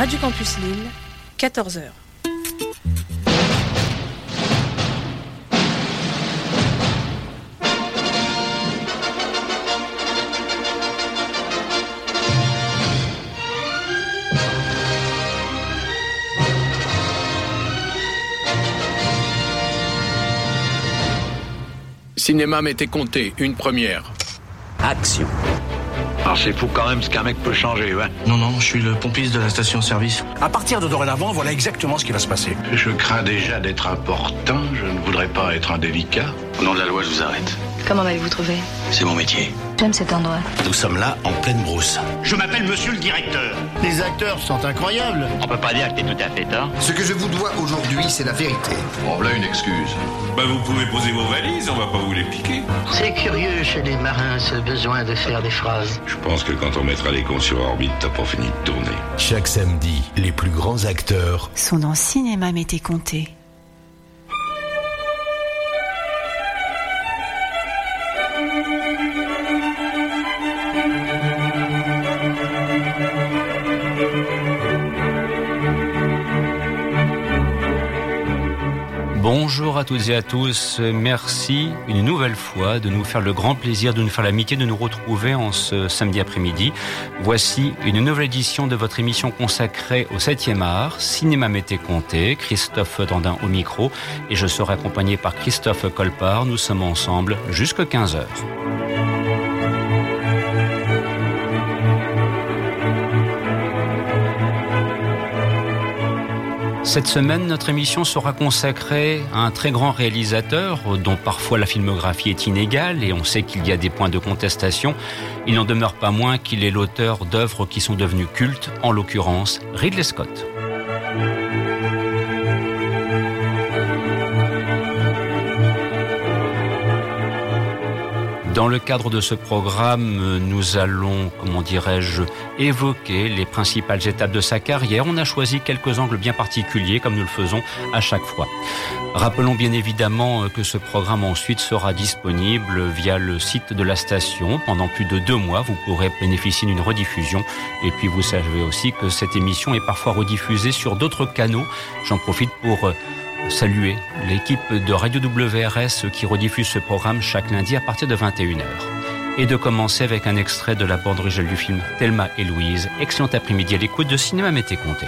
Radio Campus Lille, 14h. Cinéma m'était compté, une première. Action. Alors c'est fou quand même ce qu'un mec peut changer, ouais. Non, non, je suis le pompiste de la station-service. À partir de dorénavant, voilà exactement ce qui va se passer. Je crains déjà d'être important, je ne voudrais pas être indélicat. Au nom de la loi, je vous arrête. Comment m'avez-vous trouvé C'est mon métier. J'aime cet endroit. Nous sommes là en pleine brousse. Je m'appelle monsieur le directeur. Les acteurs sont incroyables. On peut pas dire que t'es tout à fait tort. Ce que je vous dois aujourd'hui, c'est la vérité. Bon, voilà une excuse. Bah vous pouvez poser vos valises, on va pas vous les piquer. C'est curieux chez les marins ce besoin de faire des phrases. Je pense que quand on mettra les cons sur orbite, t'as pas fini de tourner. Chaque samedi, les plus grands acteurs sont dans Cinéma Mété Comté. À toutes et à tous. Merci une nouvelle fois de nous faire le grand plaisir, de nous faire l'amitié de nous retrouver en ce samedi après-midi. Voici une nouvelle édition de votre émission consacrée au 7e art, Cinéma Mété Comté, Christophe Dandin au micro et je serai accompagné par Christophe Colpart. Nous sommes ensemble jusqu'à 15 Cette semaine, notre émission sera consacrée à un très grand réalisateur dont parfois la filmographie est inégale et on sait qu'il y a des points de contestation. Il n'en demeure pas moins qu'il est l'auteur d'œuvres qui sont devenues cultes, en l'occurrence Ridley Scott. Dans le cadre de ce programme, nous allons, comment dirais-je, évoquer les principales étapes de sa carrière. On a choisi quelques angles bien particuliers, comme nous le faisons à chaque fois. Rappelons bien évidemment que ce programme ensuite sera disponible via le site de la station. Pendant plus de deux mois, vous pourrez bénéficier d'une rediffusion. Et puis vous savez aussi que cette émission est parfois rediffusée sur d'autres canaux. J'en profite pour saluer l'équipe de Radio WRS qui rediffuse ce programme chaque lundi à partir de 21h. Et de commencer avec un extrait de la bande originale du film Thelma et Louise. Excellent après-midi à l'écoute de Cinéma Mété Comté.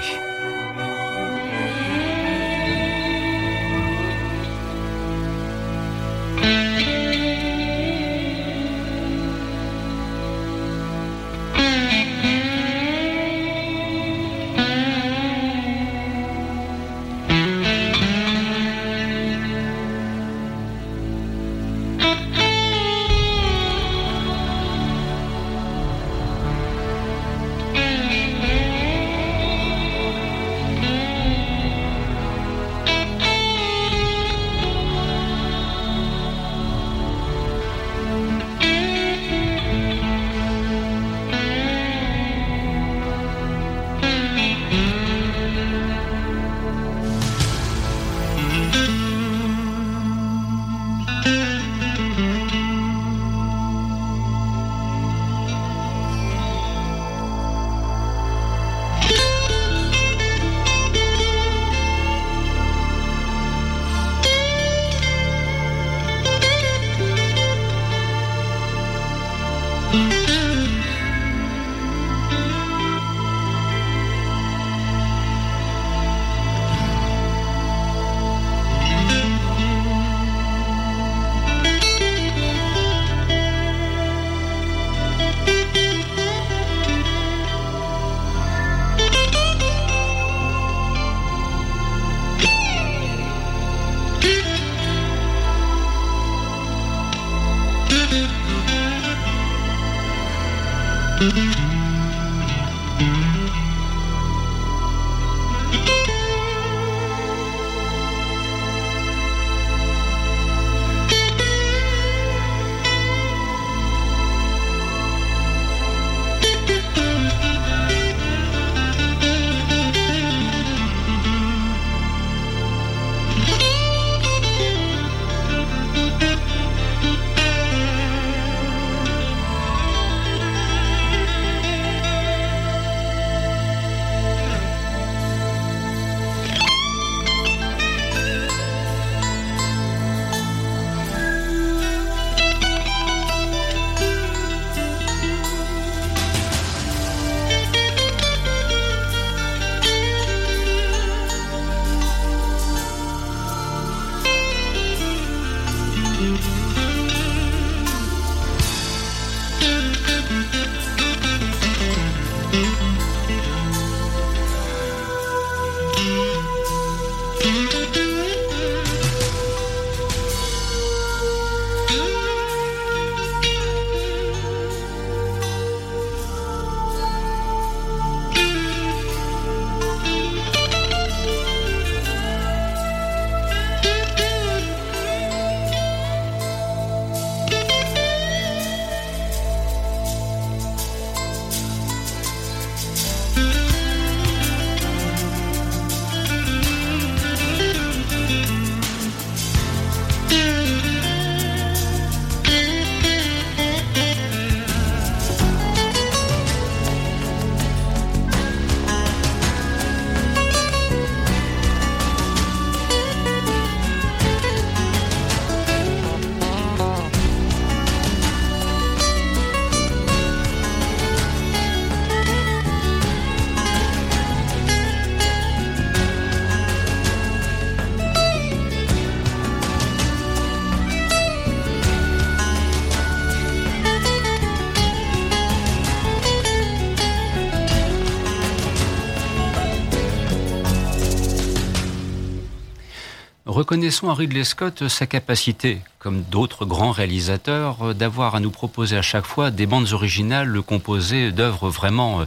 Reconnaissons à Ridley Scott sa capacité, comme d'autres grands réalisateurs, d'avoir à nous proposer à chaque fois des bandes originales composées d'œuvres vraiment,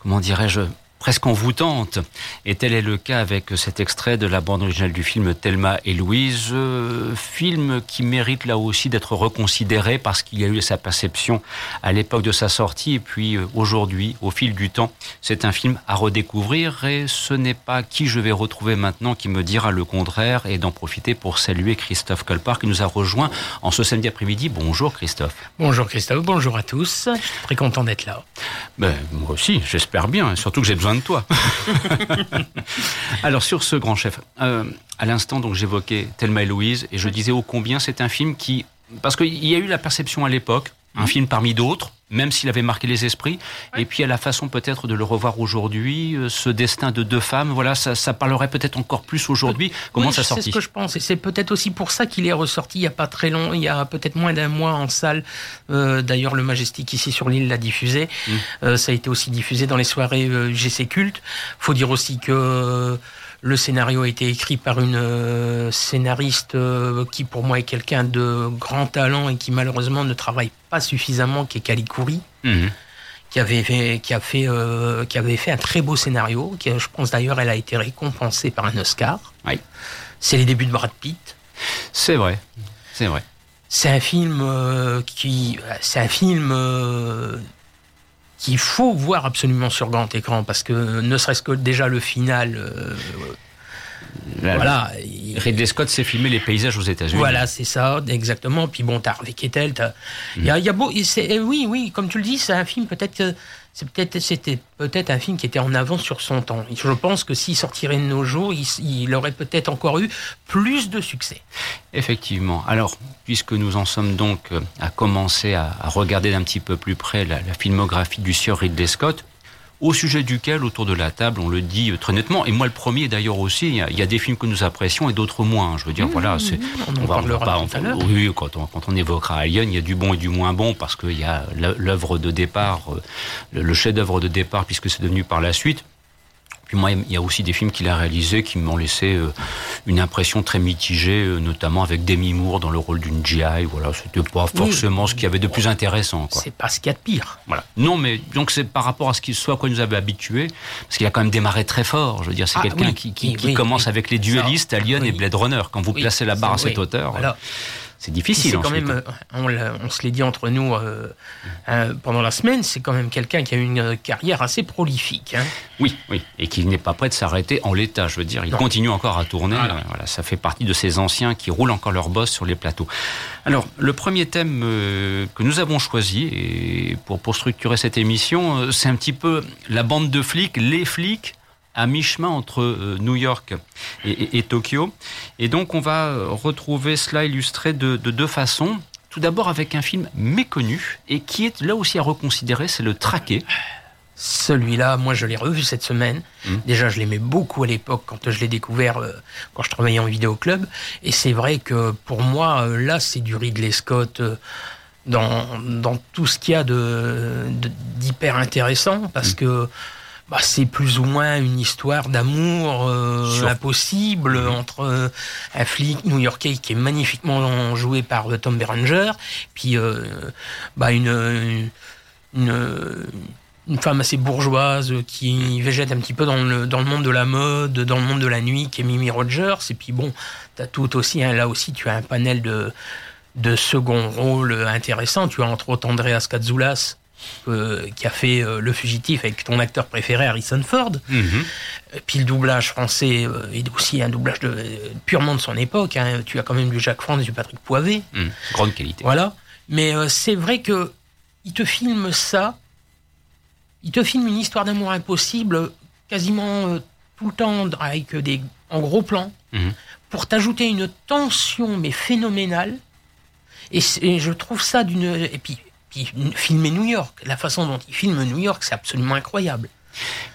comment dirais-je, presque envoûtante. Et tel est le cas avec cet extrait de la bande originale du film Thelma et Louise, euh, film qui mérite là aussi d'être reconsidéré parce qu'il y a eu sa perception à l'époque de sa sortie et puis euh, aujourd'hui, au fil du temps, c'est un film à redécouvrir et ce n'est pas qui je vais retrouver maintenant qui me dira le contraire et d'en profiter pour saluer Christophe Colpart qui nous a rejoint en ce samedi après-midi. Bonjour Christophe. Bonjour Christophe, bonjour à tous. Je suis très content d'être là. Ben, moi aussi, j'espère bien, surtout que j'ai besoin de toi. Alors sur ce grand chef, euh, à l'instant donc j'évoquais Thelma et Louise et je disais ô combien c'est un film qui parce qu'il y a eu la perception à l'époque, un mmh. film parmi d'autres, même s'il avait marqué les esprits. Et puis à la façon peut-être de le revoir aujourd'hui, euh, ce destin de deux femmes, voilà, ça, parlerait peut-être encore plus aujourd'hui. Comment ça sortit C'est ce que je pense, et c'est peut-être aussi pour ça qu'il est ressorti il y a pas très long, il y a peut-être moins d'un mois en salle. Euh, d'ailleurs, le Majestic ici sur l'île l'a diffusé. Mmh. Euh, ça a été aussi diffusé dans les soirées GC Culte. Faut dire aussi que le scénario a été écrit par une euh, scénariste euh, qui, pour moi, est quelqu'un de grand talent et qui, malheureusement, ne travaille pas suffisamment, qui est Kalikouri. Mhm. Qui avait, fait, qui, a fait, euh, qui avait fait un très beau scénario, qui, je pense d'ailleurs, elle a été récompensée par un Oscar. Oui. C'est les débuts de Brad Pitt. C'est vrai, c'est vrai. C'est un film qui, c'est un film qu'il faut voir absolument sur grand écran parce que ne serait-ce que déjà le final. Euh, voilà. Ridley Scott s'est filmé les paysages aux États-Unis. Voilà, c'est ça, exactement. Puis bon, t'as Harvey Kettel, il y, a, y a beau, oui, oui, comme tu le dis, c'est un film peut-être c'était peut-être un film qui était en avance sur son temps. Je pense que s'il sortirait de nos jours, il, aurait peut-être encore eu plus de succès. Effectivement. Alors, puisque nous en sommes donc euh, à commencer à, regarder d'un petit peu plus près la, la filmographie du sieur Ridley Scott, au sujet duquel, autour de la table, on le dit très nettement, et moi le premier d'ailleurs aussi, il y, a, des films que nous apprécions et d'autres moins. Je veux dire, voilà, c'est, on, on, parlera tout à l'heure. Oui, quand on, quand on évoquera Alien, il y a du bon et du moins bon, parce qu'il y a l'œuvre de départ, euh, le chef-d'œuvre de départ, puisque c'est devenu par la suite. Puis moi, il y a aussi des films qu'il a réalisés qui m'ont laissé euh, une impression très mitigée, euh, notamment avec Demi Moore dans le rôle d'une GI. Voilà, c'était pas forcément ce qu'il y avait de plus intéressant. C'est pas ce qu'il y a de pire. Voilà. Non, mais donc c'est par rapport à ce qu'il soit à quoi nous avait habitués, parce qu'il a quand même démarré très fort. Je veux dire, c'est ah quelqu'un qui, qui, commence avec les duellistes, Alien et Blade Runner. Quand vous placez la barre à cette hauteur. Voilà c'est difficile. C'est quand même, euh, on, se l'est dit entre nous euh, euh, pendant la semaine, c'est quand même quelqu'un qui a une carrière assez prolifique. Hein. Oui, oui, et qui n'est pas prêt de s'arrêter en l'état. Je veux dire, il continue encore à tourner. Voilà. ça fait partie de ces anciens qui roulent encore leur boss sur les plateaux. Alors, le premier thème que nous avons choisi et pour, pour structurer cette émission, c'est un petit peu la bande de flics, les flics à mi-chemin entre euh, New York et, Tokyo. Et donc on va euh, retrouver cela illustré de, deux façons. Tout d'abord avec un film méconnu et qui est là aussi à reconsidérer, c'est le Traqué. Celui-là, moi, je l'ai revu cette semaine. Mmh. Déjà, je l'aimais beaucoup à l'époque quand je l'ai découvert euh, quand je travaillais en vidéo club. Et c'est vrai que pour moi, là, c'est du Ridley Scott dans, dans tout ce qu'il y a de, d'hyper intéressant parce mmh. que bah, c'est plus ou moins une histoire d'amour euh, impossible mhm. entre euh, un flic new-yorkais qui est magnifiquement joué par euh, Tom Berenger, puis bah, une, une, une, femme assez bourgeoise qui végète un petit peu dans le, dans le monde de la mode, dans le monde de la nuit, qui est Mimi Rogers. Et puis bon, as tout aussi, hein, là aussi, tu as un panel de, de second rôle intéressant. Tu as entre autres Andreas Katsoulas, euh, qui a fait euh, Le Fugitif avec ton acteur préféré Harrison Ford. Mhm. Puis le doublage français euh, est aussi un doublage de, purement de son époque. Hein. Tu as quand même du Jacques France, du Patrick Poivet. Mhm. Grande qualité. Voilà. Mais c'est vrai que il te filme ça. Il te filme une histoire d'amour impossible quasiment tout le temps avec des en gros plans mhm. pour t'ajouter une tension mais phénoménale. Et, et, je trouve ça d'une et puis filmer New York. La façon dont il filme New York, c'est absolument incroyable.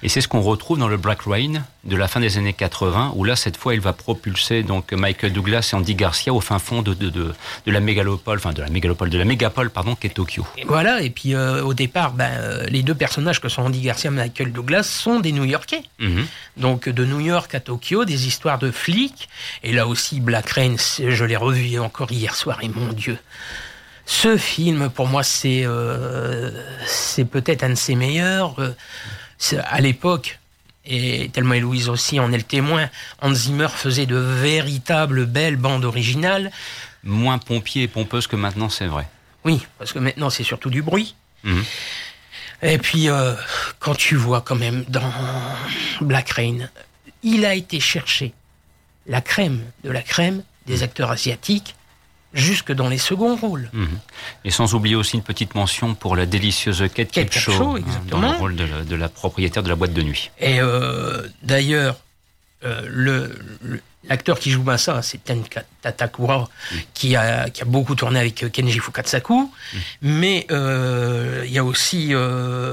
Et c'est ce qu'on retrouve dans le Black Rain de la fin des années 80, où là, cette fois, il va propulser donc Michael Douglas et Andy Garcia au fin fond de, de, de, de la mégalopole, enfin de la mégalopole, de la mégapole, pardon, qui est Tokyo. Et voilà, et puis euh, au départ, ben, euh, les deux personnages que sont Andy Garcia et Michael Douglas sont des New-Yorkais. Mhm. Donc de New York à Tokyo, des histoires de flics. Et là aussi, Black Rain, je l'ai revu encore hier soir, et mon Dieu. Ce film, pour moi, c'est euh, c'est peut-être un de ses meilleurs. Euh, à l'époque, et Thelma et Louise aussi en est le témoin, Hans Zimmer faisait de véritables belles bandes originales. Moins pompier et pompeuse que maintenant, c'est vrai. Oui, parce que maintenant, c'est surtout du bruit. Mhm. Et puis, euh, quand tu vois quand même dans Black Rain, il a été chercher la crème de la crème des acteurs asiatiques jusque dans les seconds rôles. Mhm. Et sans oublier aussi une petite mention pour la délicieuse Kate Capshaw, hein, dans le rôle de la, de la propriétaire de la boîte de nuit. Et euh, d'ailleurs, euh, l'acteur qui joue ça, c'est Ten Tatakura, qui, a, qui a beaucoup tourné avec euh, Kenji Fukatsaku. Mais euh, il y a aussi,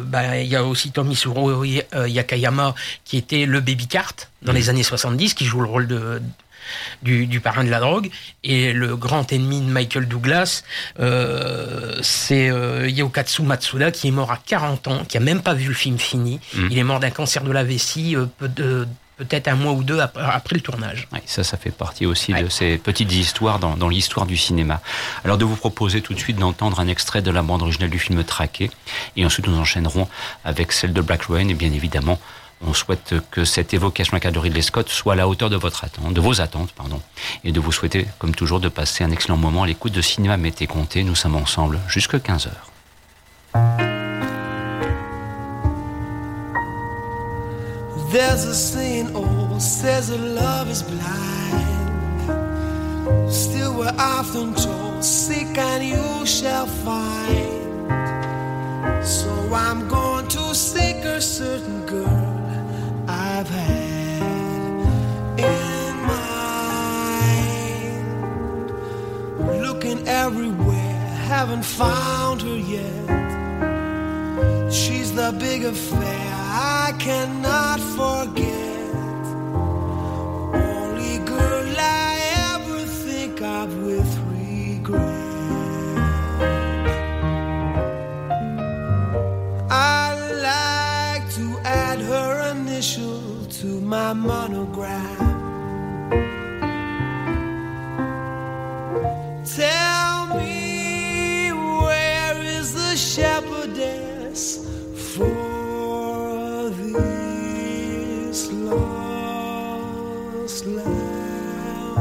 bah, y a aussi Tomisuro Yakayama, qui était le baby cart dans les années 70, qui joue le rôle de du, du parrain de la drogue. Et le grand ennemi de Michael Douglas euh, c'est euh, Yokatsu Matsuda qui est mort à 40 ans qui a même pas vu le film fini. Mhm. il est mort d'un cancer de la vessie euh, peu de- peut-être un mois ou deux ap- après le tournage. Ouais, ça, ça fait partie aussi de ces petites histoires dans, dans l'histoire du cinéma. Alors de vous proposer tout de suite d'entendre un extrait de la bande originale du film Traqué, et ensuite nous enchaînerons avec celle de Black Rain, et bien évidemment, on souhaite que cette évocation à de Ridley Scott soit à la hauteur de votre attente, de vos attentes, pardon, et de vous souhaiter, comme toujours, de passer un excellent moment à l'écoute de Cinéma Mété Comté. Nous sommes ensemble jusque 15 heures. There's a saying, oh, says that love is blind. Still, we're often told, seek and you shall find. So I'm going to seek a certain girl I've had in mind. Looking everywhere, haven't found her yet. She's the big affair I cannot forget. Only girl I ever think of with regret. My monogram. Tell me where is the shepherdess for this lost lamb?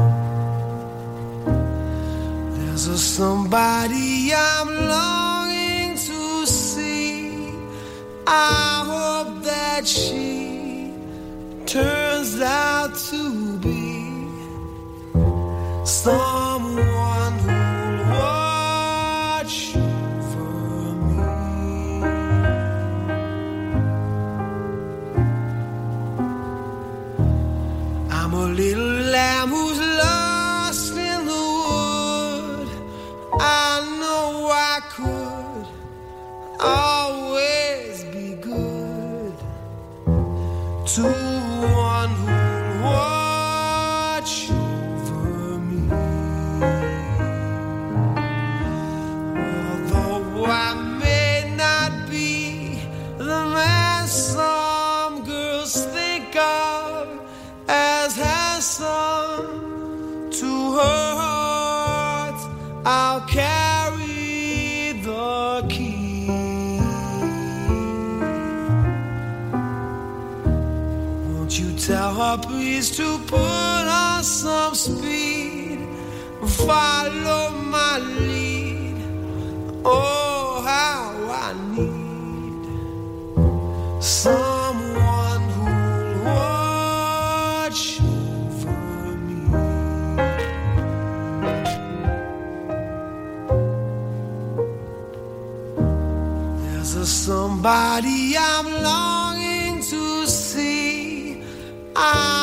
There's a somebody I'm longing to see. I hope that she turns out to be someone who'll watch over me. I'm a little lamb who's follow my lead? Oh, how I need someone who'll watch over me. There's a somebody I'm longing to see. I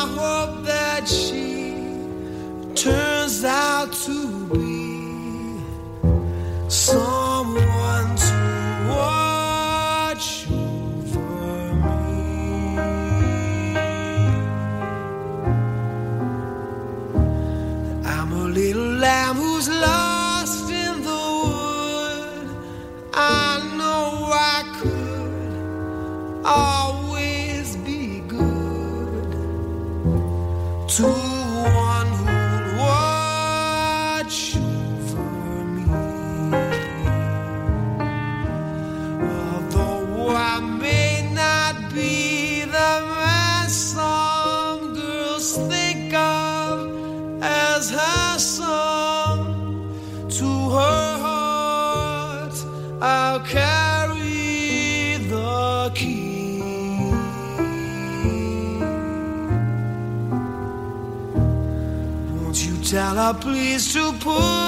please to put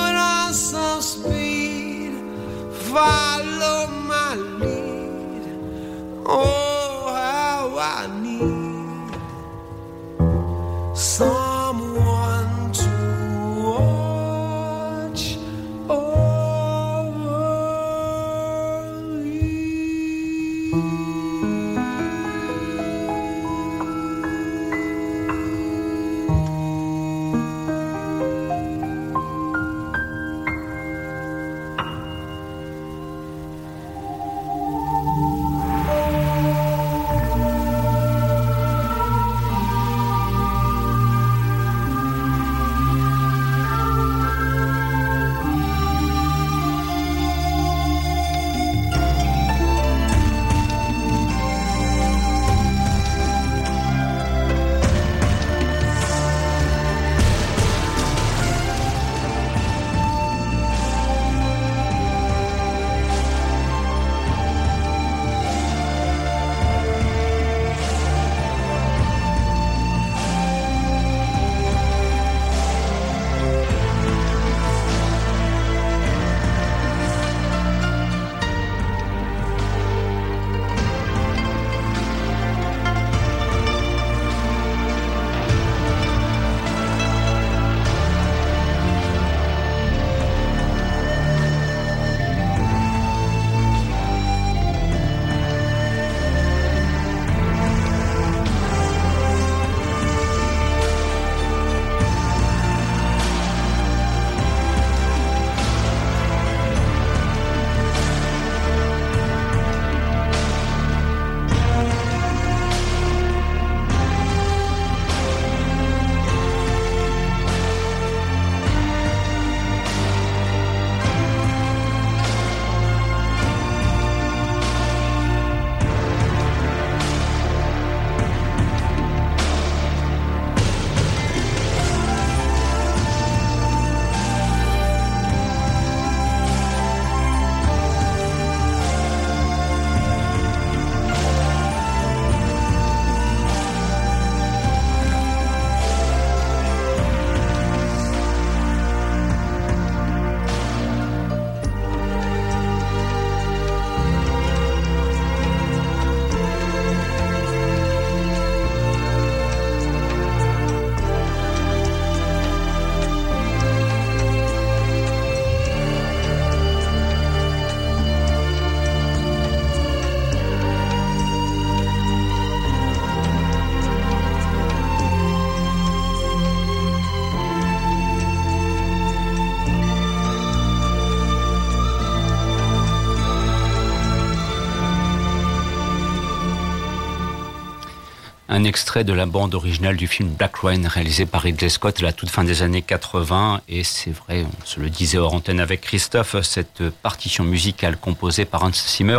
un extrait de la bande originale du film Black Rain réalisé par Ridley Scott à la toute fin des années 80. Et c'est vrai, on se le disait hors antenne avec Christophe, cette partition musicale composée par Hans Zimmer,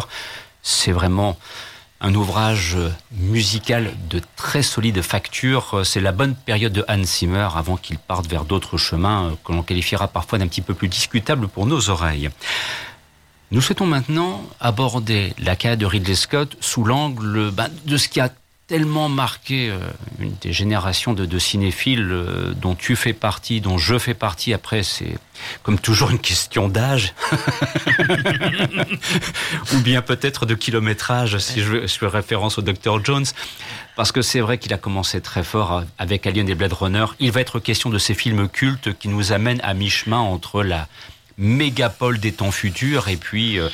c'est vraiment un ouvrage musical de très solide facture. C'est la bonne période de Hans Zimmer avant qu'il parte vers d'autres chemins que l'on qualifiera parfois d'un petit peu plus discutables pour nos oreilles. Nous souhaitons maintenant aborder la carrière de Ridley Scott sous l'angle ben, de ce qui a tellement marqué euh, une des générations de, cinéphiles euh, dont tu fais partie, dont je fais partie. Après, c'est comme toujours une question d'âge, ou bien peut-être de kilométrage, si je, je fais référence au Dr Jones, parce que c'est vrai qu'il a commencé très fort avec Alien et Blade Runner. Il va être question de ces films cultes qui nous amènent à mi-chemin entre la mégapole des temps futurs et puis euh,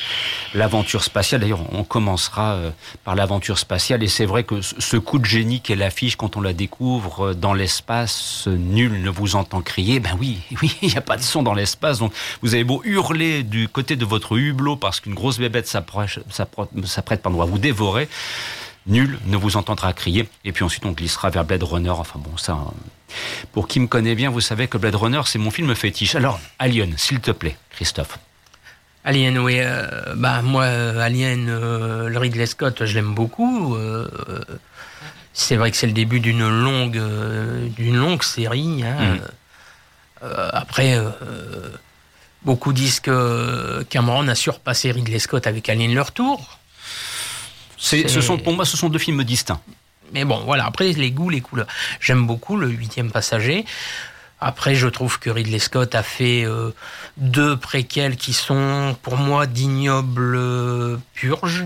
l'aventure spatiale. D'ailleurs, on commencera euh, par l'aventure spatiale et c'est vrai que ce coup de génie qu'est l'affiche quand on la découvre euh, dans l'espace, nul ne vous entend crier. Ben oui, oui, il n'y a pas de son dans l'espace, donc vous avez beau hurler du côté de votre hublot parce qu'une grosse bébête s'apprête pardon, à vous dévorer. Nul ne vous entendra crier. Et puis ensuite, on glissera vers Blade Runner. Enfin bon, ça, pour qui me connaît bien, vous savez que Blade Runner, c'est mon film fétiche. Alors, Alien, s'il te plaît, Christophe. Alien, oui. Euh, bah moi, euh, Alien, euh, le Ridley Scott, je l'aime beaucoup. c'est vrai que c'est le début d'une longue, d'une longue série. Hein. Mm. après, beaucoup disent que Cameron a surpassé Ridley Scott avec Alien le retour. Ce sont, pour moi, ce sont deux films distincts. Mais bon, voilà. Après, les goûts, les couleurs. J'aime beaucoup le huitième passager. Après, je trouve que Ridley Scott a fait euh, deux préquels qui sont, pour moi, d'ignobles euh, purges.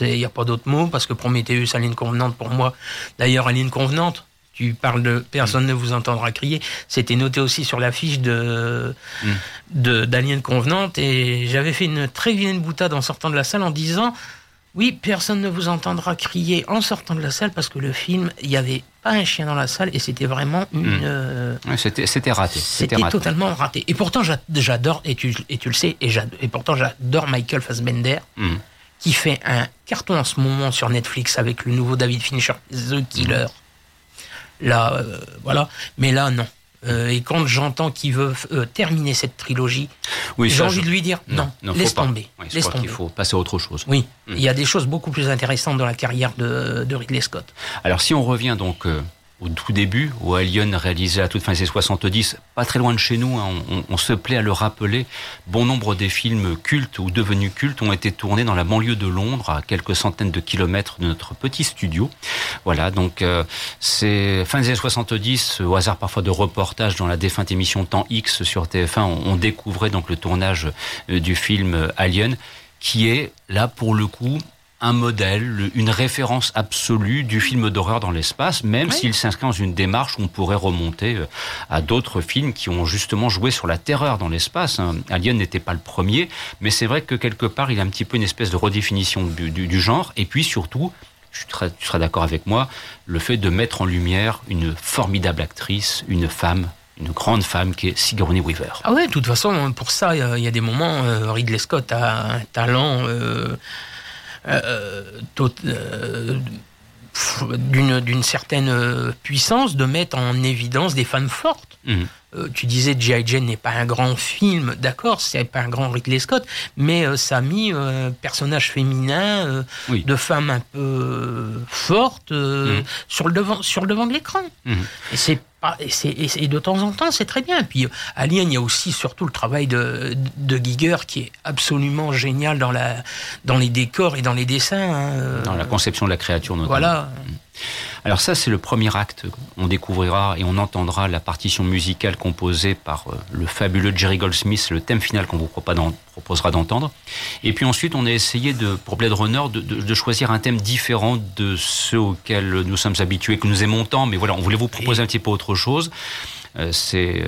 Il n'y a pas d'autre mot, parce que Prometheus, Alien Convenante, pour moi, d'ailleurs, Alien Convenante, tu parles de personne ne vous entendra crier. C'était noté aussi sur l'affiche de, mm. d'Alien Convenante, et j'avais fait une très vilaine boutade en sortant de la salle en disant oui, personne ne vous entendra crier en sortant de la salle parce que le film, il n'y avait pas un chien dans la salle et c'était vraiment une. Hmm. Euh, c'était raté. C'était totalement raté. Et pourtant, j'adore, et tu, et tu le sais, et, et pourtant, j'adore Michael Fassbender. Hmm. Qui fait un carton en ce moment sur Netflix avec le nouveau David Fincher, The Killer. Là, euh, voilà. Mais là, non. Euh, et quand j'entends qu'il veut euh, terminer cette trilogie, j'ai envie de lui dire non, laisse tomber. laisse tomber. Il faut passer à autre chose. Oui, hmm. il y a des choses beaucoup plus intéressantes dans la carrière de, de Ridley Scott. Alors si on revient donc euh, au tout début, au Alien réalisé à toute fin des 70, pas très loin de chez nous, hein, on, se plaît à le rappeler, bon nombre des films cultes ou devenus cultes ont été tournés dans la banlieue de Londres, à quelques centaines de kilomètres de notre petit studio. Voilà, donc euh, c'est fin des années 70, au hasard parfois de reportages dans la défunte émission Temps X sur TF1, on, on découvrait donc le tournage euh, du film Alien, qui est là pour le coup un modèle, une référence absolue du film d'horreur dans l'espace, même s'il s'inscrit dans une démarche où on pourrait remonter euh, à d'autres films qui ont justement joué sur la terreur dans l'espace. Hein. Alien n'était pas le premier, mais c'est vrai que quelque part, il y a un petit peu une espèce de redéfinition du, genre, et puis surtout, tu seras d'accord avec moi, le fait de mettre en lumière une formidable actrice, une femme une grande femme qui est Sigourney Weaver. Ah ouais, de toute façon, pour ça, il y, a des moments, euh, Ridley Scott a un talent euh, d'une certaine puissance de mettre en évidence des femmes fortes. Euh, tu disais G.I. Jane n'est pas un grand film, d'accord, c'est pas un grand Ridley Scott, mais ça a mis un personnage féminin de femme un peu forte mhm. sur, le devant, sur le devant de l'écran. Et c'est et, de temps en temps, c'est très bien. Puis, Alien, il y a aussi surtout le travail de, de Giger qui est absolument génial dans, la, dans les décors et dans les dessins. Hein. Dans la conception de la créature, notamment. Voilà. Alors ça, c'est le premier acte. On découvrira et on entendra la partition musicale composée par euh, le fabuleux Jerry Goldsmith, le thème final qu'on vous proposera d'entendre. Et puis ensuite, on a essayé de, pour Blade Runner de, choisir un thème différent de ceux auxquels nous sommes habitués, que nous aimons tant. Mais voilà, on voulait vous proposer un petit peu autre chose. Euh, c'est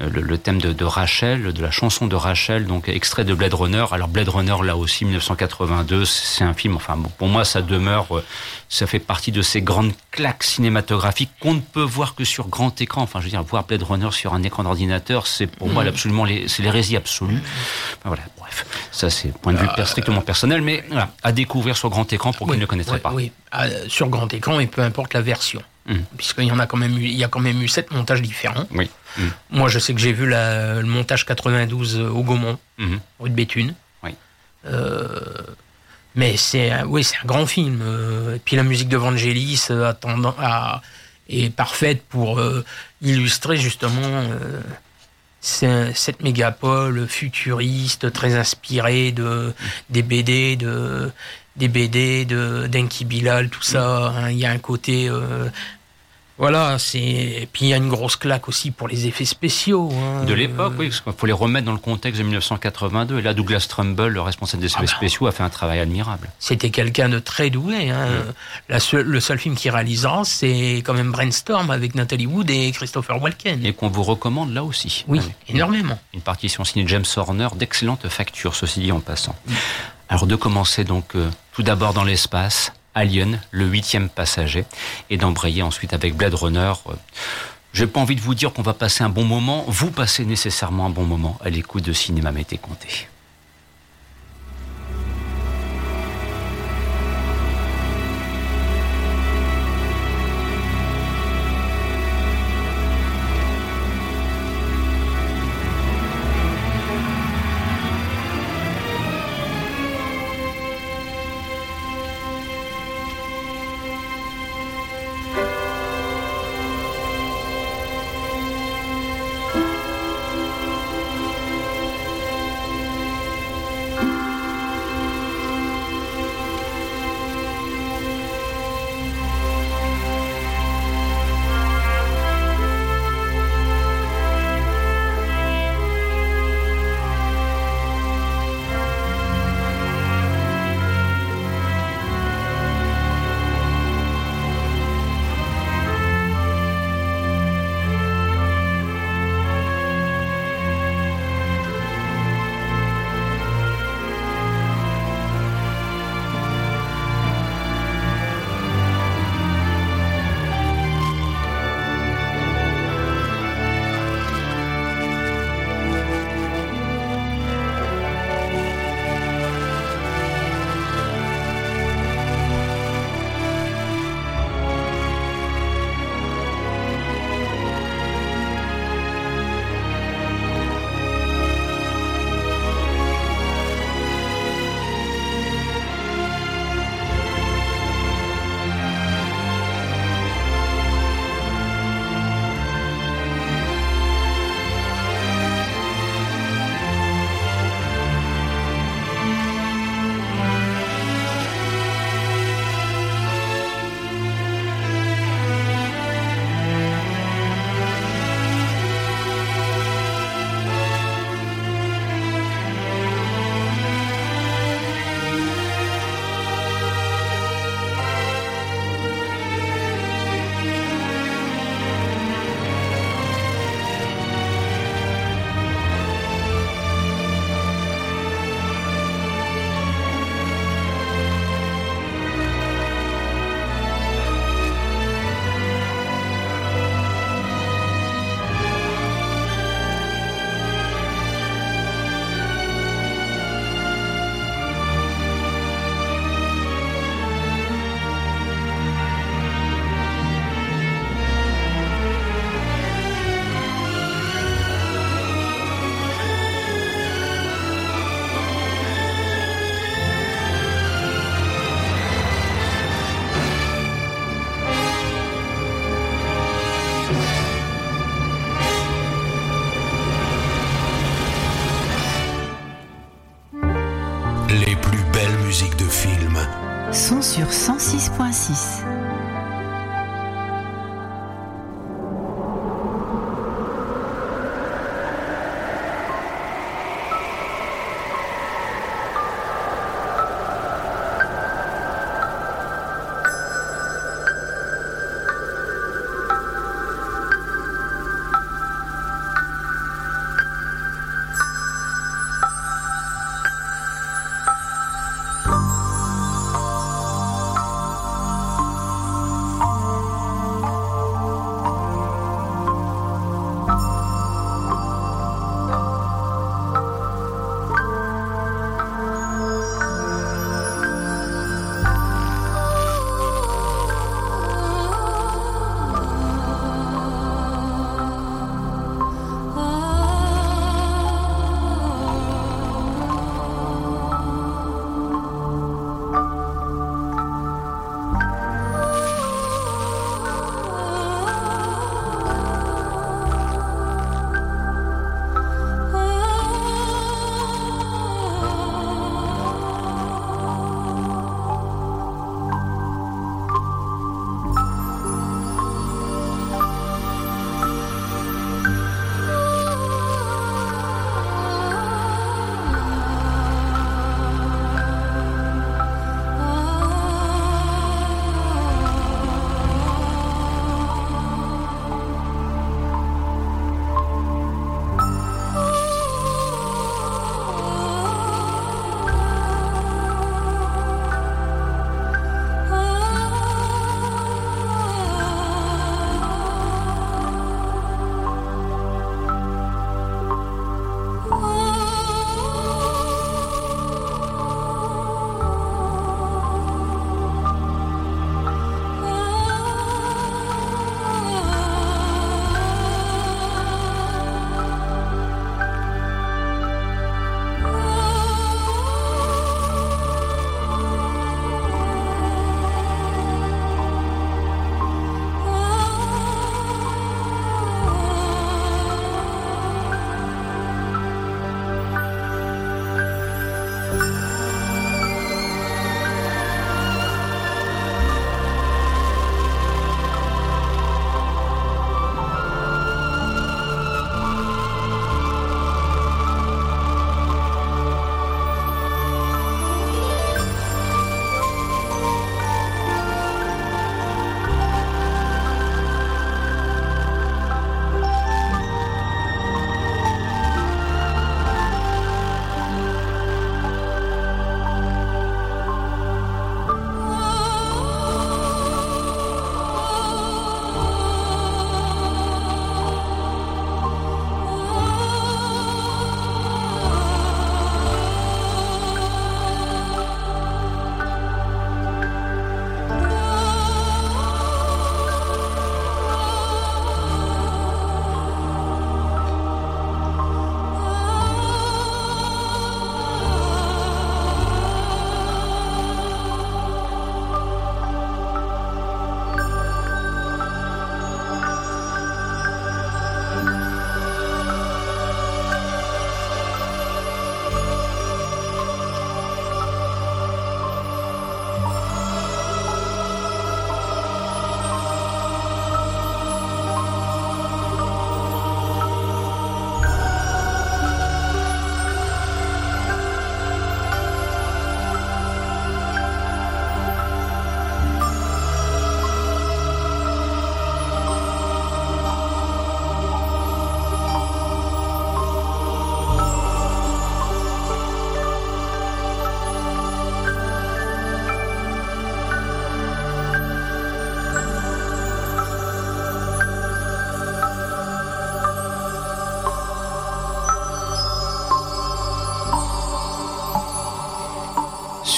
euh, le, thème de, Rachel, de la chanson de Rachel, donc extrait de Blade Runner. Alors Blade Runner, là aussi, 1982, c'est un film, enfin pour moi ça demeure, euh, ça fait partie de ces grandes claques cinématographiques qu'on ne peut voir que sur grand écran. Enfin je veux dire, voir Blade Runner sur un écran d'ordinateur, c'est pour moi mm. absolument, c'est l'hérésie absolue. Enfin, voilà, bref, ça c'est point de vue strictement personnel, mais voilà, à découvrir sur grand écran pour qui ne le connaîtrait pas. Oui, sur grand écran et peu importe la version. Mmh. Puisqu'il y en a quand même eu, il y a quand même eu sept montages différents. Oui. Mmh. Moi, je sais que j'ai vu le montage 92 au Gaumont, mmh. rue de Béthune. Oui. Euh, mais c'est, oui, c'est un grand film. Euh, et puis la musique de Vangelis euh, est parfaite pour illustrer justement cette mégapole futuriste, très inspirée de, des BD de des BD de d'Enki Bilal, tout ça. Hein. Il y a un côté euh, voilà, c'est puis il y a une grosse claque aussi pour les effets spéciaux. Hein. De l'époque, oui, parce qu'il faut les remettre dans le contexte de 1982. Et là, Douglas Trumbull, le responsable des effets ah bah. spéciaux, a fait un travail admirable. C'était quelqu'un de très doué. Hein. le seul film qu'il réalisera, c'est quand même Brainstorm avec Nathalie Wood et Christopher Walken. Et qu'on vous recommande là aussi. Oui, énormément. Une partition signée James Horner, d'excellente facture, ceci dit en passant. Alors de commencer donc euh, tout d'abord dans l'espace Alien, le huitième passager, et d'embrayer ensuite avec Blade Runner. J'ai pas envie de vous dire qu'on va passer un bon moment. Vous passez nécessairement un bon moment à l'écoute de Cinéma Mété Comté. Sur 106.6.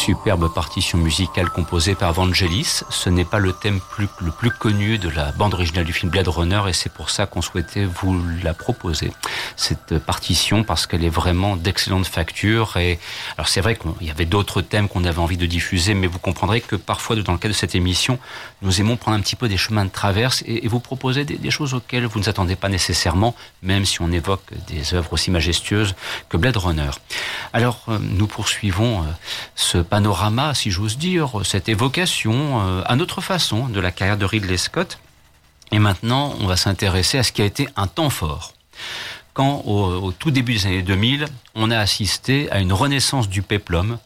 superbe partition musicale composée par Vangelis. Ce n'est pas le thème le plus connu de la bande originale du film Blade Runner et c'est pour ça qu'on souhaitait vous la proposer. Cette partition parce qu'elle est vraiment d'excellente facture et alors c'est vrai qu'il y avait d'autres thèmes qu'on avait envie de diffuser mais vous comprendrez que parfois dans le cadre de cette émission nous aimons prendre un petit peu des chemins de traverse et, vous proposer des, choses auxquelles vous ne attendez pas nécessairement même si on évoque des œuvres aussi majestueuses que Blade Runner. Alors euh, nous poursuivons euh, ce panorama, si j'ose dire, cette évocation euh, à notre façon de la carrière de Ridley Scott. Et maintenant, on va s'intéresser à ce qui a été un temps fort. Quand, au, tout début des années 2000, on a assisté à une renaissance du péplum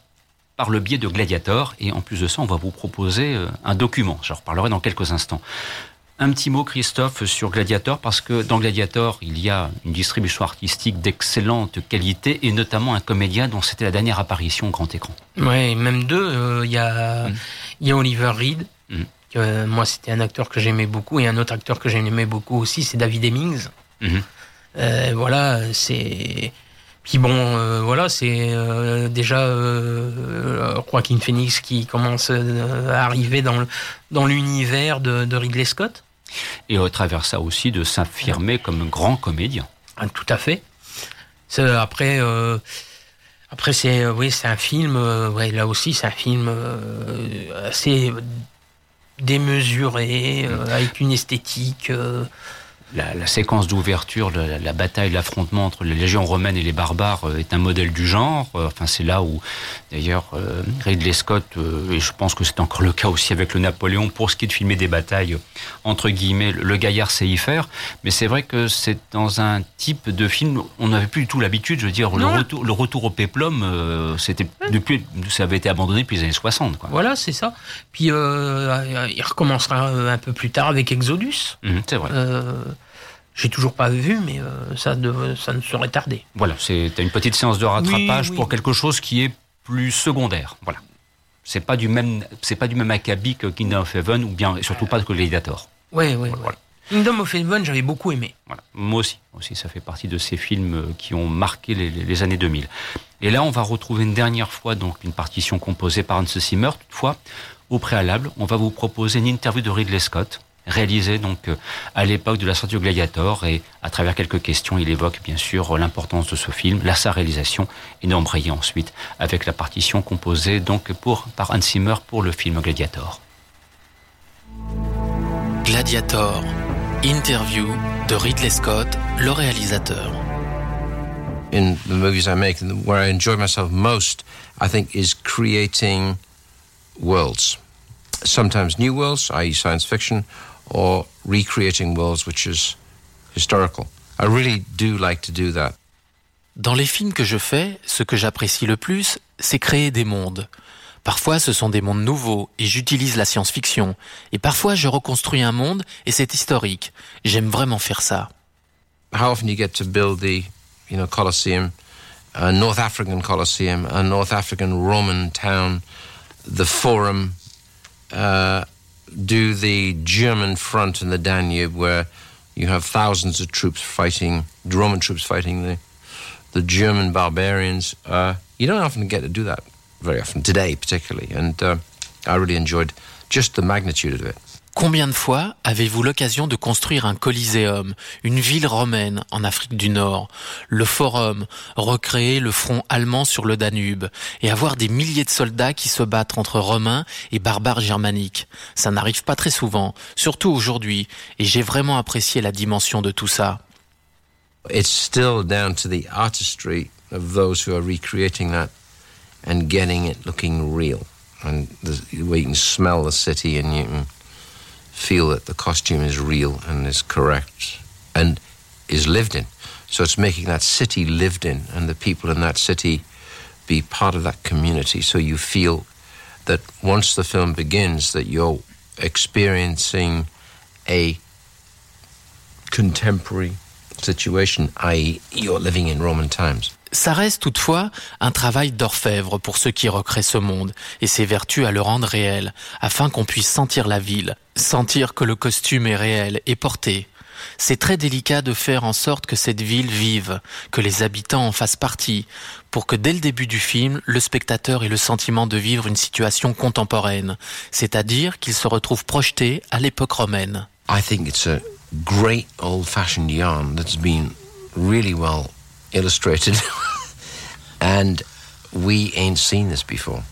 par le biais de Gladiator. Et en plus de ça, on va vous proposer euh, un document. J'en reparlerai dans quelques instants. Un petit mot, Christophe, sur Gladiator, parce que dans Gladiator, il y a une distribution artistique d'excellente qualité et notamment un comédien dont c'était la dernière apparition au grand écran. Oui, même deux. Euh, il y, a, mm. y a Oliver Reed. Mm. Euh, moi, c'était un acteur que j'aimais beaucoup et un autre acteur que j'aimais beaucoup aussi, c'est David Hemmings. Mm-hmm. Euh, voilà, c'est. Puis bon, voilà, c'est déjà Joaquin Phoenix qui commence à arriver dans, dans l'univers de, de Ridley Scott. Et au travers ça aussi de s'affirmer comme un grand comédien. Ah, tout à fait. Après, euh, après c'est euh, oui, c'est un film. Euh, ouais, là aussi, c'est un film assez démesuré, avec une esthétique la, séquence d'ouverture, la, la, bataille, l'affrontement entre les légions romaines et les barbares euh, est un modèle du genre. Euh, enfin, c'est là où, d'ailleurs, euh, Ridley Scott, et je pense que c'est encore le cas aussi avec le Napoléon, pour ce qui est de filmer des batailles, entre guillemets, le gaillard sait y faire. Mais c'est vrai que c'est dans un type de film, on n'avait plus du tout l'habitude, je veux dire, le retour, le retour, au péplum, c'était depuis, ça avait été abandonné depuis les années 60. Quoi. Voilà, c'est ça. Puis il recommencera un peu plus tard avec Exodus. Mmh, c'est vrai. J'ai toujours pas vu, mais euh, ça, ça ne serait tardé. Voilà, c'est une petite séance de rattrapage pour quelque chose qui est plus secondaire. Voilà. C'est pas du même, c'est pas du même acabit que Kingdom of Heaven ou bien, et surtout pas que Gladiator. Oui, oui. Voilà. Kingdom of Heaven, j'avais beaucoup aimé. Voilà. Moi aussi, aussi, ça fait partie de ces films euh, qui ont marqué les, les, années 2000. Et là, on va retrouver une dernière fois donc une partition composée par Hans Zimmer. Toutefois, au préalable, on va vous proposer une interview de Ridley Scott réalisé donc euh, à l'époque de la sortie du Gladiator et à travers quelques questions, il évoque bien sûr l'importance de ce film, la sa réalisation et d'embrayer ensuite avec la partition composée donc pour par Hans Zimmer pour le film Gladiator. Gladiator, interview de Ridley Scott, le réalisateur. In the movies I make, where I enjoy myself most, I think, is creating worlds. Sometimes new worlds, i.e., science fiction, or recreating worlds which is historical. I really do like to do that. Dans les films que je fais, ce que j'apprécie le plus, c'est créer des mondes. Parfois, ce sont des mondes nouveaux et j'utilise la science-fiction. Et parfois, je reconstruis un monde et c'est historique. J'aime vraiment faire ça. How often you get to build the, you know, Colosseum, a North African Colosseum, a North African Roman town, the Forum, uh, do the German front in the Danube, where you have thousands of troops fighting, Roman troops fighting the the German barbarians. Uh, you don't often get to do that very often today, particularly, and uh, I really enjoyed just the magnitude of it. Combien de fois avez-vous l'occasion de construire un coliséum, une ville romaine en Afrique du Nord, le forum, recréer le front allemand sur le Danube, et avoir des milliers de soldats qui se battent entre romains et barbares germaniques? Ça n'arrive pas très souvent, surtout aujourd'hui, et j'ai vraiment apprécié la dimension de tout ça. It's still down to the artistry of those who are recreating that and getting it looking real. And the you can smell the city and feel that the costume is real and is correct and is lived in. So it's making that city lived in and the people in that city be part of that community. So you feel that once the film begins, that you're experiencing a contemporary situation, i.e., you're living in Roman times. Ça reste toutefois un travail d'orfèvre pour ceux qui recréent ce monde et ses vertus à le rendre réel, afin qu'on puisse sentir la ville, sentir que le costume est réel et porté. C'est très délicat de faire en sorte que cette ville vive, que les habitants en fassent partie, pour que dès le début du film, le spectateur ait le sentiment de vivre une situation contemporaine, c'est-à-dire qu'il se retrouve projeté à l'époque romaine. I think it's a great old-fashioned yarn that's been really well illustrated, and we ain't seen this before.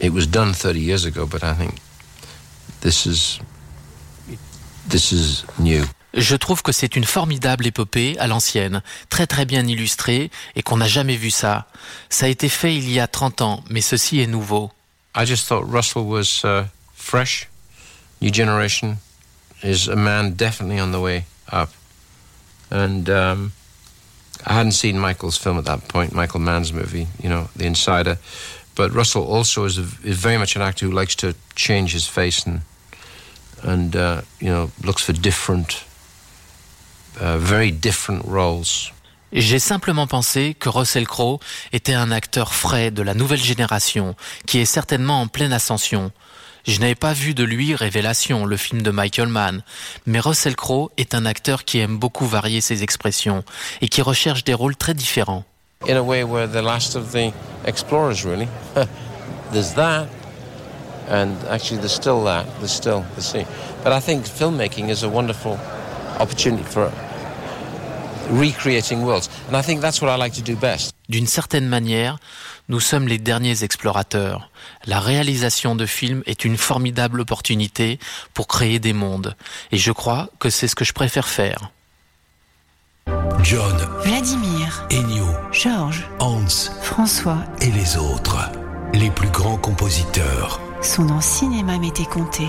It was done 30 years ago, but I think this is this is new. Je trouve que c'est une formidable épopée à l'ancienne, très très bien illustrée et qu'on n'a jamais vu ça. Ça a été fait il y a 30 ans, mais ceci est nouveau. I just thought Russell was uh, fresh, new generation, is a man definitely on the way up. And um, I hadn't seen Michael's film at that point, Michael Mann's movie, you know, The Insider. But Russell also is, a, is very much an actor who likes to change his face and and uh, you know looks for different, uh, very different roles. J'ai simplement pensé que Russell Crowe était un acteur frais de la nouvelle génération, qui est certainement en pleine ascension. Je n'avais pas vu de lui Révélation, le film de Michael Mann, mais Russell Crowe est un acteur qui aime beaucoup varier ses expressions et qui recherche des rôles très différents. In a way, we're the last of the explorers, really. there's that, and actually, there's still that. There's still the sea. But I think filmmaking is a wonderful opportunity for recreating worlds, and I think that's what I like to do best. D'une certaine manière, nous sommes les derniers explorateurs. La réalisation de films est une formidable opportunité pour créer des mondes, et je crois que c'est ce que je préfère faire. John, Vladimir, Ennio, Georges, Hans, François et les autres, les plus grands compositeurs. sont dans Cinéma Mété Comté.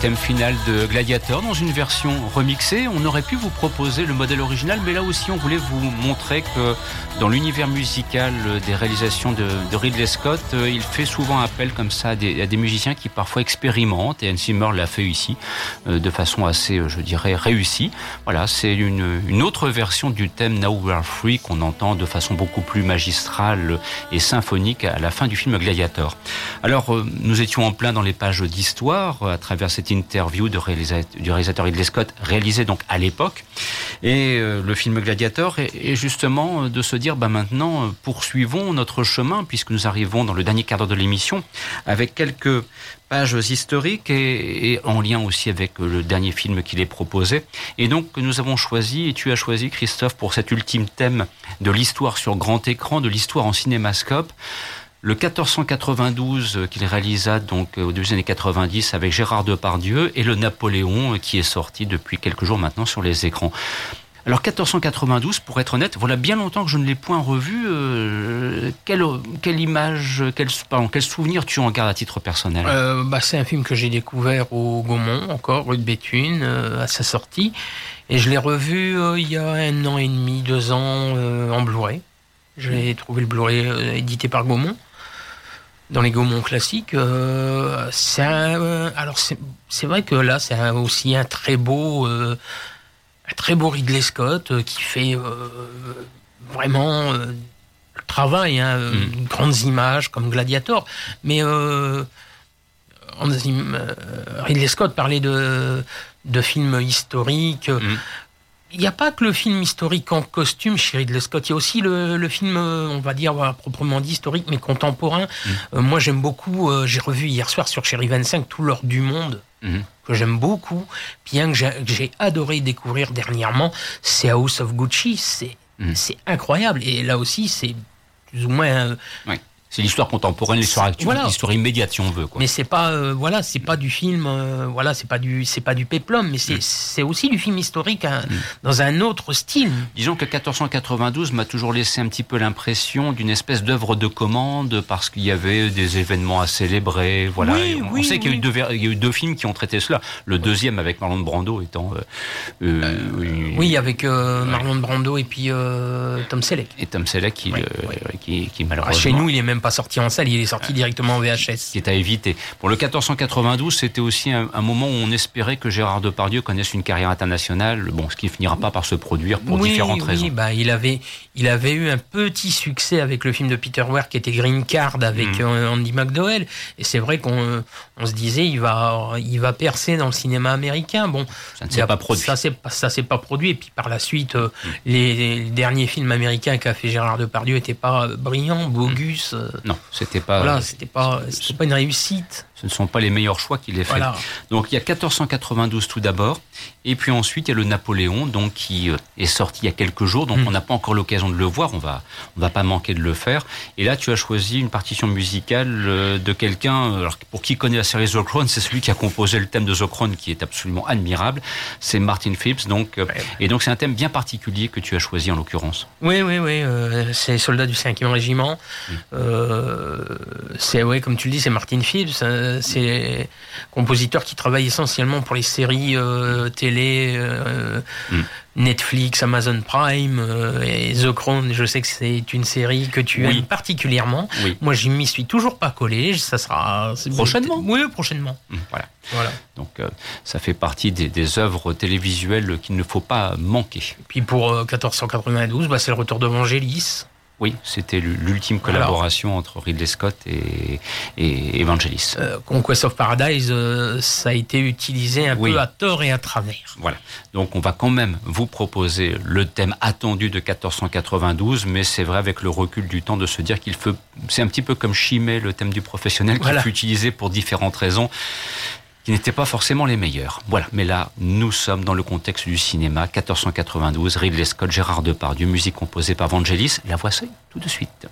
Thème final de Gladiator dans une version remixée. On aurait pu vous proposer le modèle original, mais là aussi on voulait vous montrer que dans l'univers musical des réalisations de, Ridley Scott, il fait souvent appel comme ça à des, musiciens qui parfois expérimentent, et Hans Zimmer l'a fait ici de façon assez, je dirais, réussie. Voilà, c'est une, autre version du thème Now We Are Free qu'on entend de façon beaucoup plus magistrale et symphonique à la fin du film Gladiator. Alors, nous étions en plein dans les pages d'histoire à travers cette interview du réalisateur Ridley Scott, réalisé donc à l'époque. Et euh, le film Gladiator est, justement de se dire, bah maintenant, euh, poursuivons notre chemin, puisque nous arrivons dans le dernier quart d'heure de l'émission, avec quelques pages historiques et, en lien aussi avec le dernier film qu'il est proposé. Et donc nous avons choisi, et tu as choisi Christophe, pour cet ultime thème de l'histoire sur grand écran, de l'histoire en cinémascope, le 1492 euh, qu'il réalisa donc euh, au début des années 90 avec Gérard Depardieu et le Napoléon euh, qui est sorti depuis quelques jours maintenant sur les écrans. Alors 1492, pour être honnête, voilà bien longtemps que je ne l'ai point revu. quelle, image, quel, quel souvenir tu en gardes à titre personnel? Bah, C'est un film que j'ai découvert au Gaumont, encore, rue de Béthune, à sa sortie. Et je l'ai revu il y a un an et demi, deux ans, en Blu-ray. J'ai trouvé le Blu-ray édité par Gaumont dans les Gaumont classiques. Euh, c'est alors c'est vrai que là c'est aussi un très beau un très beau Ridley Scott euh, qui fait euh, vraiment le travail, hein, mm. grandes images comme Gladiator, mais Ridley Scott parlait de de films historiques. Mm il n'y a pas que le film historique en costume chez Ridley Scott, il y a aussi le, film, euh, on va dire, proprement dit historique, mais contemporain. Mm. Euh, moi, j'aime beaucoup, euh, j'ai revu hier soir sur Chéri 25 Tout l'or du monde, mm. que j'aime beaucoup, bien que j'ai adoré découvrir dernièrement, c'est House of Gucci, c'est mm. incroyable. Et là aussi, c'est plus ou moins... C'est l'histoire contemporaine, l'histoire actuelle, l'histoire immédiate si on veut. Mais c'est pas, euh, voilà, c'est pas du film, euh, voilà, c'est pas du, c'est pas du péplum, mais c'est, mm. aussi du film historique hein, mm. dans un autre style. Disons que 1492 m'a toujours laissé un petit peu l'impression d'une espèce d'œuvre de commande parce qu'il y avait des événements à célébrer, voilà. on, sait qu'il y, a eu deux, il y a eu deux films qui ont traité cela. Le deuxième avec Marlon Brando étant. Euh, oui, avec Marlon Brando et puis Tom Selleck. Et Tom Selleck qui, qui, qui, malheureusement. chez nous, il est même pas sorti en salle, il est sorti directement en VHS. Qui est à éviter. Pour le 1492, c'était aussi un, moment où on espérait que Gérard Depardieu connaisse une carrière internationale, bon, ce qui finira pas par se produire pour différentes raisons. Oui, bah, il avait, il avait eu un petit succès avec le film de Peter Weir qui était Green Card avec mm. euh, Andy McDowell. Et c'est vrai qu'on on se disait, il va, il va percer dans le cinéma américain. Bon, ça ne s'est pas produit. Ça ça s'est pas produit. Et puis par la suite, euh, mm. les, derniers films américains qu'a fait Gérard Depardieu n'étaient pas brillants. Bogus. Non, c'était pas. Voilà, c'était pas, pas une réussite. Ce ne sont pas les meilleurs choix qu'il ait fait. Donc il y a 1492 tout d'abord, et puis ensuite il y a le Napoléon, donc qui euh, est sorti il y a quelques jours, donc hmm. on n'a pas encore l'occasion de le voir, on va, on va pas manquer de le faire. Et là tu as choisi une partition musicale euh, de quelqu'un, alors pour qui connaît la série The Crown, c'est celui qui a composé le thème de The Crown, qui est absolument admirable. C'est Martin Phipps, donc euh, et donc c'est un thème bien particulier que tu as choisi en l'occurrence. Oui, oui, oui, c'est Soldats du 5e régiment. C'est oui, comme tu le dis, c'est Martin Phipps. Euh, c'est compositeur qui travaille essentiellement pour les séries euh, télé, euh, mm. Netflix, Amazon Prime et The Crown. Je sais que c'est une série que tu aimes particulièrement. Moi, je m'y suis toujours pas collé. Ça sera prochainement. Oui, prochainement. Mm, voilà. Voilà. Donc, ça fait partie des, œuvres télévisuelles qu'il ne faut pas manquer. Et puis pour 1492, bah, c'est le retour de Vangelis. Oui, c'était l'ultime collaboration entre Ridley Scott et, et Evangelis. Euh, Conquest of Paradise, euh, ça a été utilisé un peu à tort et à travers. Voilà. Donc on va quand même vous proposer le thème attendu de 1492, mais c'est vrai avec le recul du temps de se dire qu'il faut... C'est un petit peu comme Chimay, le thème du professionnel, qui fut utilisé pour différentes raisons qui n'étaient pas forcément les meilleurs. Voilà, mais là, nous sommes dans le contexte du cinéma, 1492, Ridley Scott, Gérard Depardieu, musique composée par Vangelis. La voici tout de suite.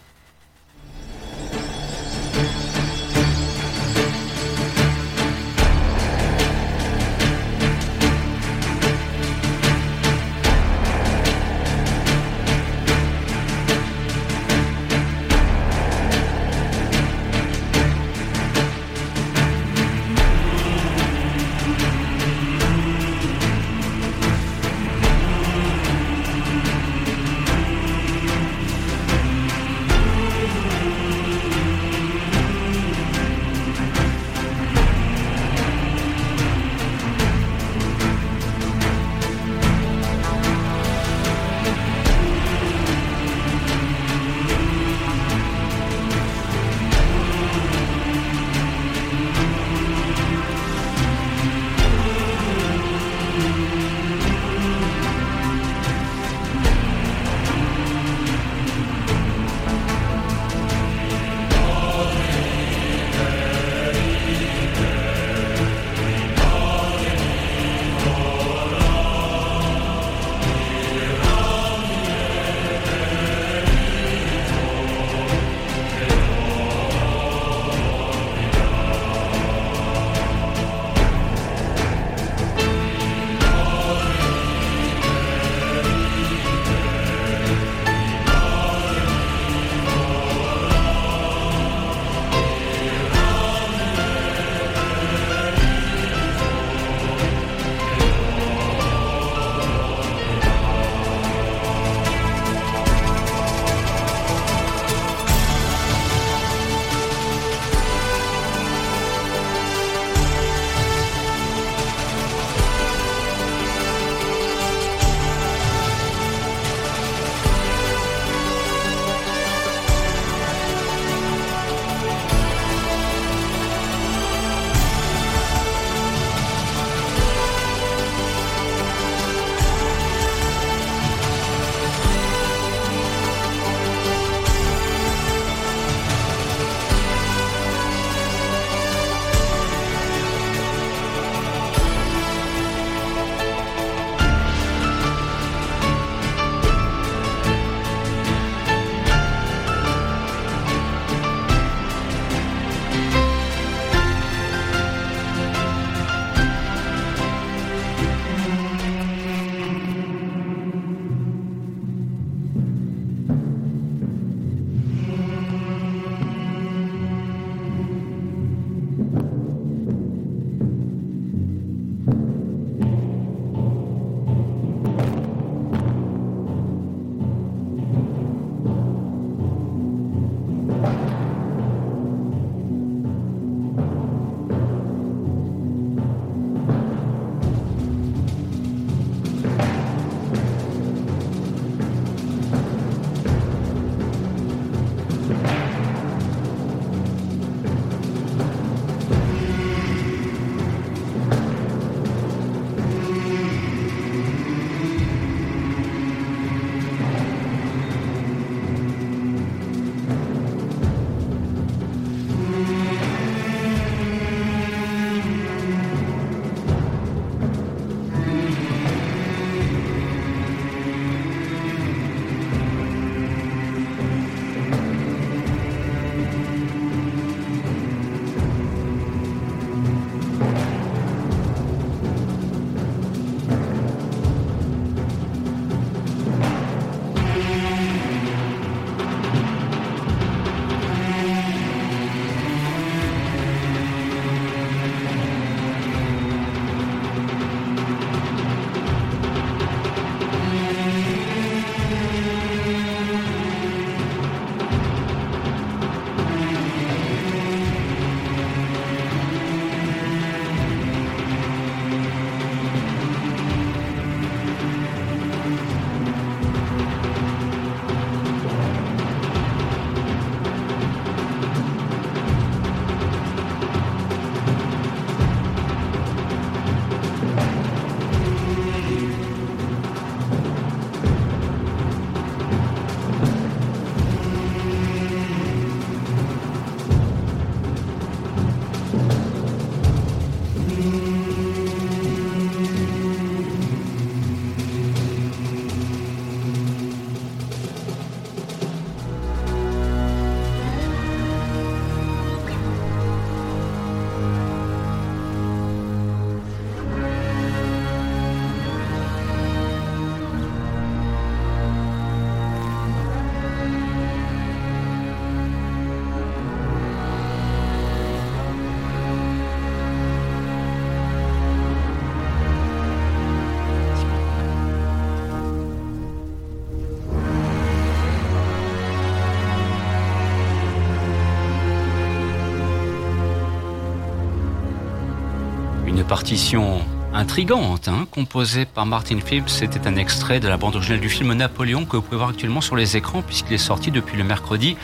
Partition intrigante, hein, composée par Martin Phillips. C'était un extrait de la bande originale du film Napoléon que vous pouvez voir actuellement sur les écrans puisqu'il est sorti depuis le mercredi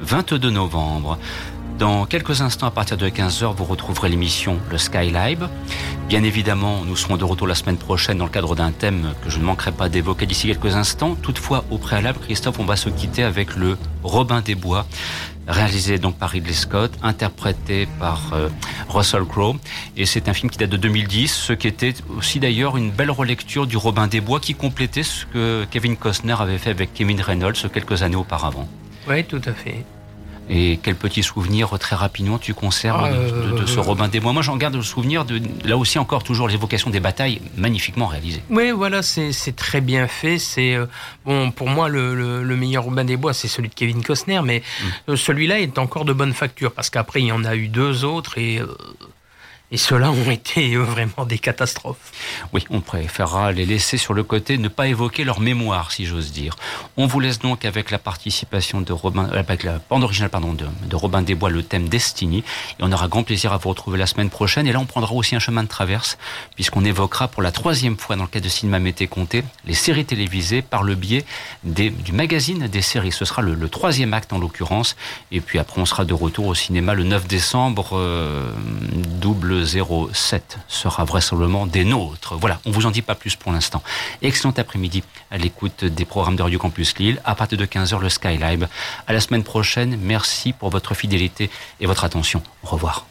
22 novembre. Dans quelques instants, à partir de 15h, vous retrouverez l'émission Le Skylab. Bien évidemment, nous serons de retour la semaine prochaine dans le cadre d'un thème que je ne manquerai pas d'évoquer d'ici quelques instants. Toutefois, au préalable, Christophe, on va se quitter avec le Robin des Bois, réalisé donc par Ridley Scott, interprété par euh, Russell Crowe. Et c'est un film qui date de 2010, ce qui était aussi d'ailleurs une belle relecture du Robin des Bois qui complétait ce que Kevin Costner avait fait avec Kevin Reynolds quelques années auparavant. Oui, tout à fait. Et quel petit souvenir très rapidement tu conserves Ah, de, de- de ce euh, Robin des Bois? Moi, j'en garde le souvenir de là aussi encore toujours l'évocation des batailles magnifiquement réalisées. Oui, voilà, c'est très bien fait. C'est euh, bon pour moi le, le- le meilleur Robin des Bois, c'est celui de Kevin Costner, mais Mm. euh, celui-là est encore de bonne facture parce qu'après il y en a eu deux autres et euh, et ceux-là ont été euh, vraiment des catastrophes. Oui, on préférera les laisser sur le côté, ne pas évoquer leur mémoire, si j'ose dire. On vous laisse donc avec la participation de Robin, euh, avec la bande originale, pardon, de, de Robin des Bois, le thème Destiny. Et on aura grand plaisir à vous retrouver la semaine prochaine. Et là, on prendra aussi un chemin de traverse, puisqu'on évoquera pour la troisième fois dans le cadre de Cinéma Mété Comté, les séries télévisées par le biais des, du magazine des séries. Ce sera le, le troisième acte en l'occurrence. Et puis après, on sera de retour au cinéma le 9 décembre. euh, double 07 sera vraisemblablement des nôtres. Voilà, on vous en dit pas plus pour l'instant. Excellent après-midi à l'écoute des programmes de Radio Campus Lille. À partir de 15h, le Skylab. À la semaine prochaine. Merci pour votre fidélité et votre attention. Au revoir.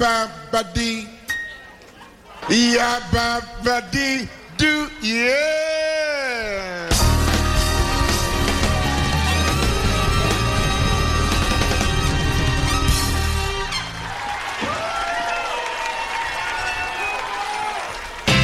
Ba ba dee, Yabba ba ba dee, Do yeah.